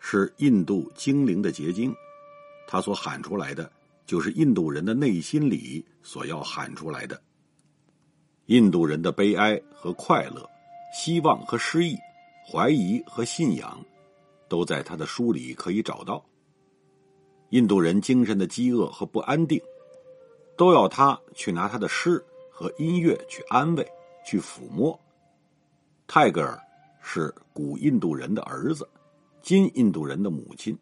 是印度精灵的结晶，他所喊出来的，就是印度人的内心里所要喊出来的。印度人的悲哀和快乐，希望和失意，怀疑和信仰，都在他的书里可以找到。印度人精神的饥饿和不安定，都要他去拿他的诗和音乐去安慰、去抚摸。泰戈尔是古印度人的儿子，今印度人的母亲。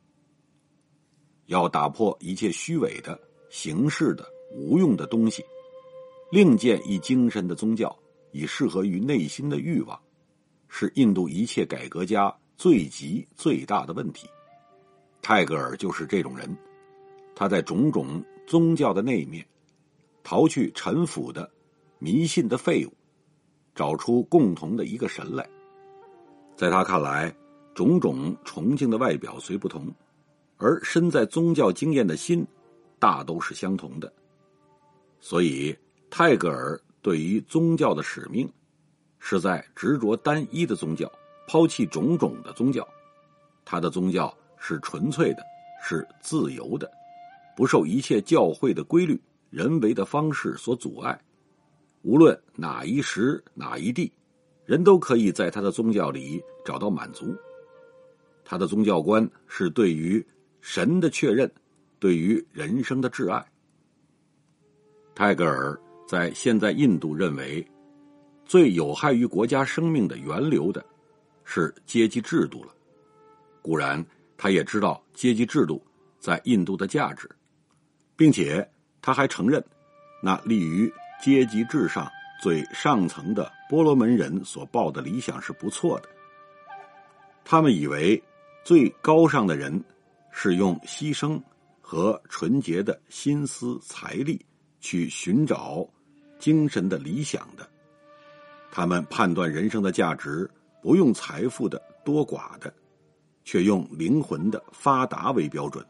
要打破一切虚伪的、形式的、无用的东西。另建一精神的宗教，以适合于内心的欲望，是印度一切改革家最急最大的问题。泰戈尔就是这种人，他在种种宗教的那面，逃去陈腐的、迷信的废物，找出共同的一个神来。在他看来，种种崇敬的外表虽不同，而身在宗教经验的心，大都是相同的。所以。泰戈尔对于宗教的使命，是在执着单一的宗教，抛弃种种的宗教。他的宗教是纯粹的，是自由的，不受一切教会的规律、人为的方式所阻碍。无论哪一时哪一地，人都可以在他的宗教里找到满足。他的宗教观是对于神的确认，对于人生的挚爱。泰戈尔。在现在印度认为，最有害于国家生命的源流的，是阶级制度了。固然，他也知道阶级制度在印度的价值，并且他还承认，那立于阶级至上最上层的波罗门人所抱的理想是不错的。他们以为，最高尚的人是用牺牲和纯洁的心思财力去寻找。精神的理想的，他们判断人生的价值不用财富的多寡的，却用灵魂的发达为标准。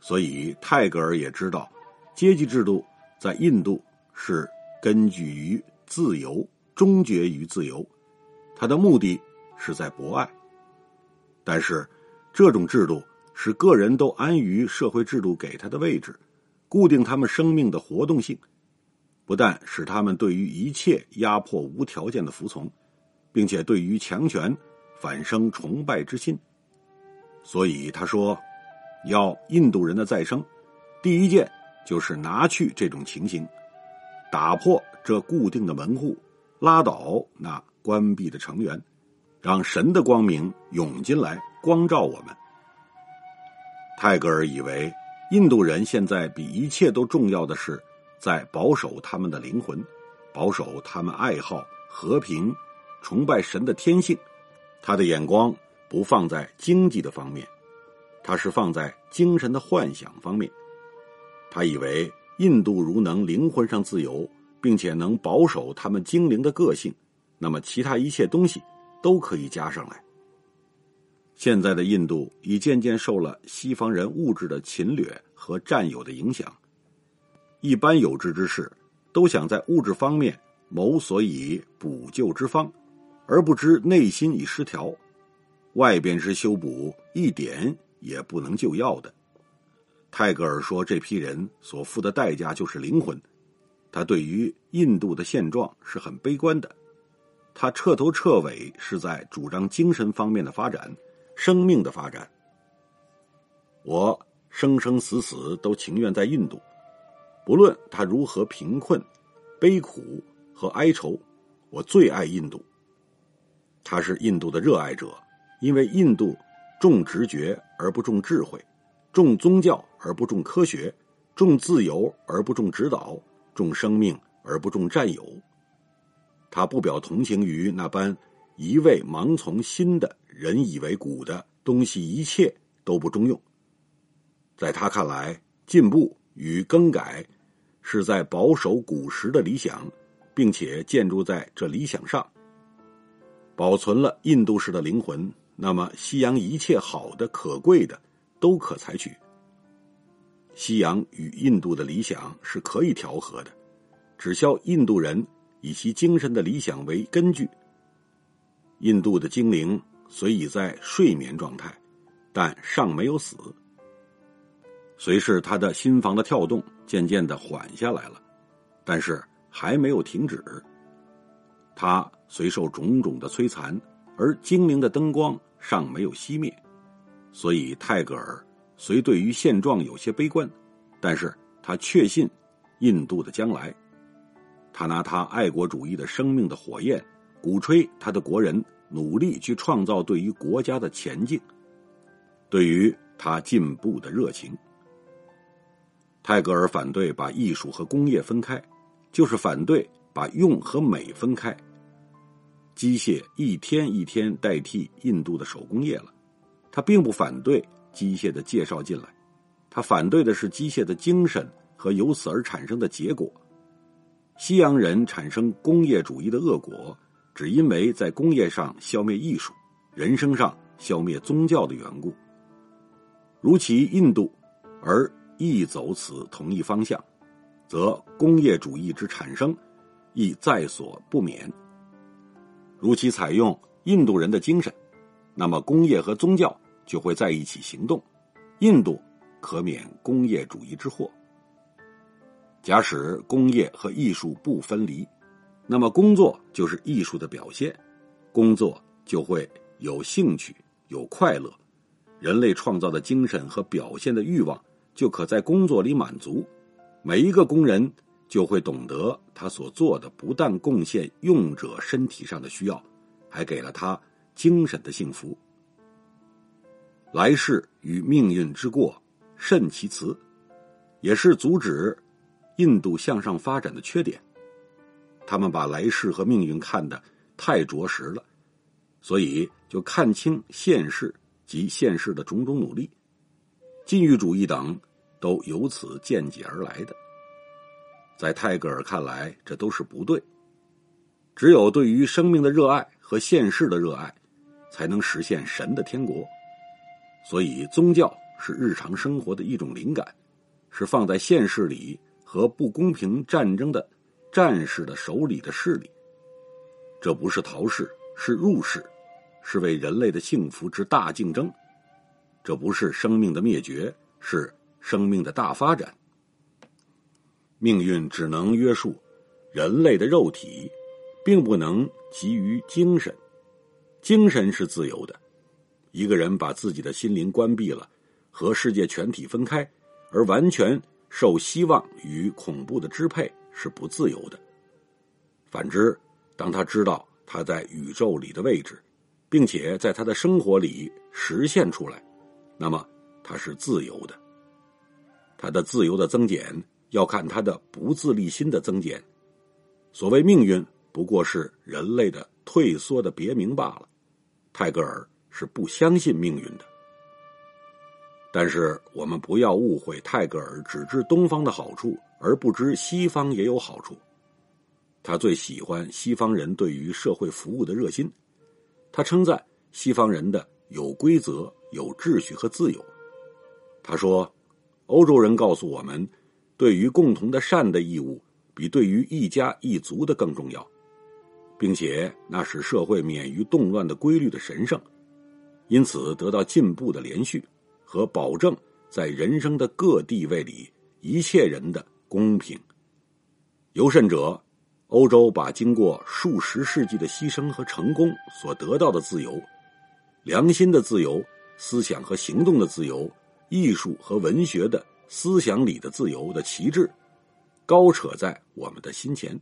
所以泰戈尔也知道，阶级制度在印度是根据于自由，终结于自由。他的目的是在博爱。但是这种制度使个人都安于社会制度给他的位置，固定他们生命的活动性。不但使他们对于一切压迫无条件的服从，并且对于强权反生崇拜之心。所以他说，要印度人的再生，第一件就是拿去这种情形，打破这固定的门户，拉倒那关闭的成员，让神的光明涌进来，光照我们。泰戈尔以为，印度人现在比一切都重要的是。在保守他们的灵魂，保守他们爱好和平、崇拜神的天性。他的眼光不放在经济的方面，他是放在精神的幻想方面。他以为印度如能灵魂上自由，并且能保守他们精灵的个性，那么其他一切东西都可以加上来。现在的印度已渐渐受了西方人物质的侵略和占有的影响。一般有志之士，都想在物质方面谋所以补救之方，而不知内心已失调，外边之修补一点也不能救药的。泰戈尔说，这批人所付的代价就是灵魂。他对于印度的现状是很悲观的，他彻头彻尾是在主张精神方面的发展，生命的发展。我生生死死都情愿在印度。不论他如何贫困、悲苦和哀愁，我最爱印度。他是印度的热爱者，因为印度重直觉而不重智慧，重宗教而不重科学，重自由而不重指导，重生命而不重占有。他不表同情于那般一味盲从新的人以为古的东西，一切都不中用。在他看来，进步与更改是在保守古时的理想，并且建筑在这理想上，保存了印度式的灵魂。那么，西洋一切好的、可贵的都可采取。西洋与印度的理想是可以调和的，只消印度人以其精神的理想为根据。印度的精灵虽已在睡眠状态，但尚没有死。虽是他的心房的跳动渐渐的缓下来了，但是还没有停止。他虽受种种的摧残，而精灵的灯光尚没有熄灭，所以泰戈尔虽对于现状有些悲观，但是他确信印度的将来。他拿他爱国主义的生命的火焰。鼓吹他的国人努力去创造对于国家的前进，对于他进步的热情。泰戈尔反对把艺术和工业分开，就是反对把用和美分开。机械一天一天代替印度的手工业了，他并不反对机械的介绍进来，他反对的是机械的精神和由此而产生的结果。西洋人产生工业主义的恶果。只因为在工业上消灭艺术，人生上消灭宗教的缘故，如其印度，而亦走此同一方向，则工业主义之产生，亦在所不免。如其采用印度人的精神，那么工业和宗教就会在一起行动，印度可免工业主义之祸。假使工业和艺术不分离。那么，工作就是艺术的表现，工作就会有兴趣、有快乐，人类创造的精神和表现的欲望就可在工作里满足。每一个工人就会懂得，他所做的不但贡献用者身体上的需要，还给了他精神的幸福。来世与命运之过甚其辞，也是阻止印度向上发展的缺点。他们把来世和命运看得太着实了，所以就看清现世及现世的种种努力，禁欲主义等都由此见解而来的。在泰戈尔看来，这都是不对。只有对于生命的热爱和现世的热爱，才能实现神的天国。所以，宗教是日常生活的一种灵感，是放在现世里和不公平战争的。战士的手里的势力，这不是逃世，是入世，是为人类的幸福之大竞争。这不是生命的灭绝，是生命的大发展。命运只能约束人类的肉体，并不能给予精神。精神是自由的。一个人把自己的心灵关闭了，和世界全体分开，而完全受希望与恐怖的支配。是不自由的。反之，当他知道他在宇宙里的位置，并且在他的生活里实现出来，那么他是自由的。他的自由的增减要看他的不自立心的增减。所谓命运，不过是人类的退缩的别名罢了。泰戈尔是不相信命运的。但是我们不要误会，泰戈尔只知东方的好处。而不知西方也有好处。他最喜欢西方人对于社会服务的热心，他称赞西方人的有规则、有秩序和自由。他说：“欧洲人告诉我们，对于共同的善的义务，比对于一家一族的更重要，并且那使社会免于动乱的规律的神圣，因此得到进步的连续和保证，在人生的各地位里，一切人的。”公平。尤甚者，欧洲把经过数十世纪的牺牲和成功所得到的自由、良心的自由、思想和行动的自由、艺术和文学的思想里的自由的旗帜，高扯在我们的心前。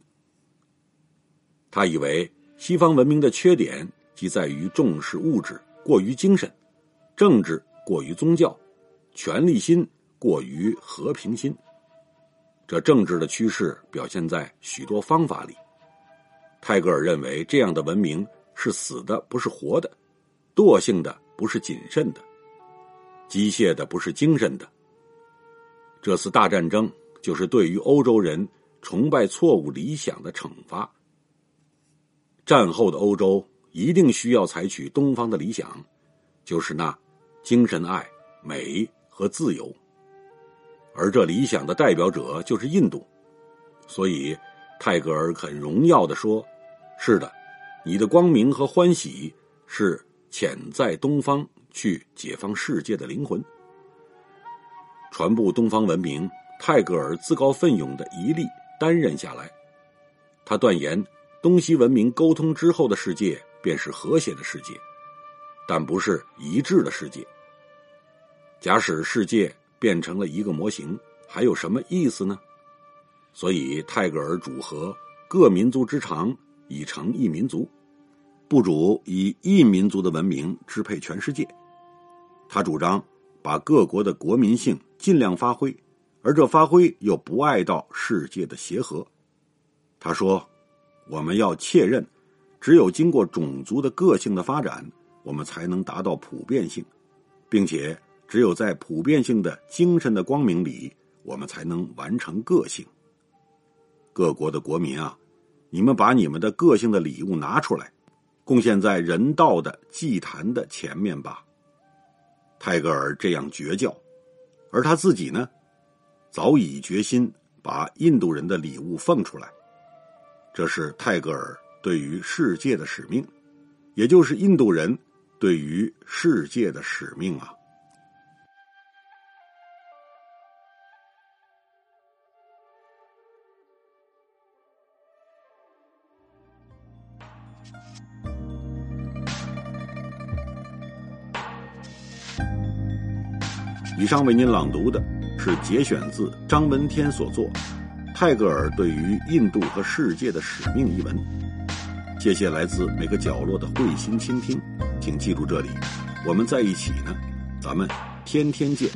他以为西方文明的缺点即在于重视物质过于精神，政治过于宗教，权力心过于和平心。这政治的趋势表现在许多方法里。泰戈尔认为，这样的文明是死的，不是活的；惰性的，不是谨慎的。机械的不是精神的。这次大战争就是对于欧洲人崇拜错误理想的惩罚。战后的欧洲一定需要采取东方的理想，就是那精神爱、美和自由。而这理想的代表者就是印度，所以泰戈尔很荣耀的说：“是的，你的光明和欢喜是潜在东方去解放世界的灵魂。”传播东方文明，泰戈尔自告奋勇的一力担任下来。他断言。东西文明沟通之后的世界便是和谐的世界，但不是一致的世界。假使世界变成了一个模型，还有什么意思呢？所以泰戈尔主和各民族之长以成一民族，不主以一民族的文明支配全世界。他主张把各国的国民性尽量发挥，而这发挥又不碍到世界的协和。他说。我们要确认，只有经过种族的个性的发展，我们才能达到普遍性，并且只有在普遍性的精神的光明里，我们才能完成个性。各国的国民啊，你们把你们的个性的礼物拿出来，贡献在人道的祭坛的前面吧。泰戈尔这样绝教，而他自己呢，早已决心把印度人的礼物奉出来。这是泰戈尔对于世界的使命，也就是印度人对于世界的使命啊。以上为您朗读的是节选自张闻天所作。泰戈尔对于印度和世界的使命一文，谢谢来自每个角落的慧心倾听，请记住这里，我们在一起呢，咱们天天见。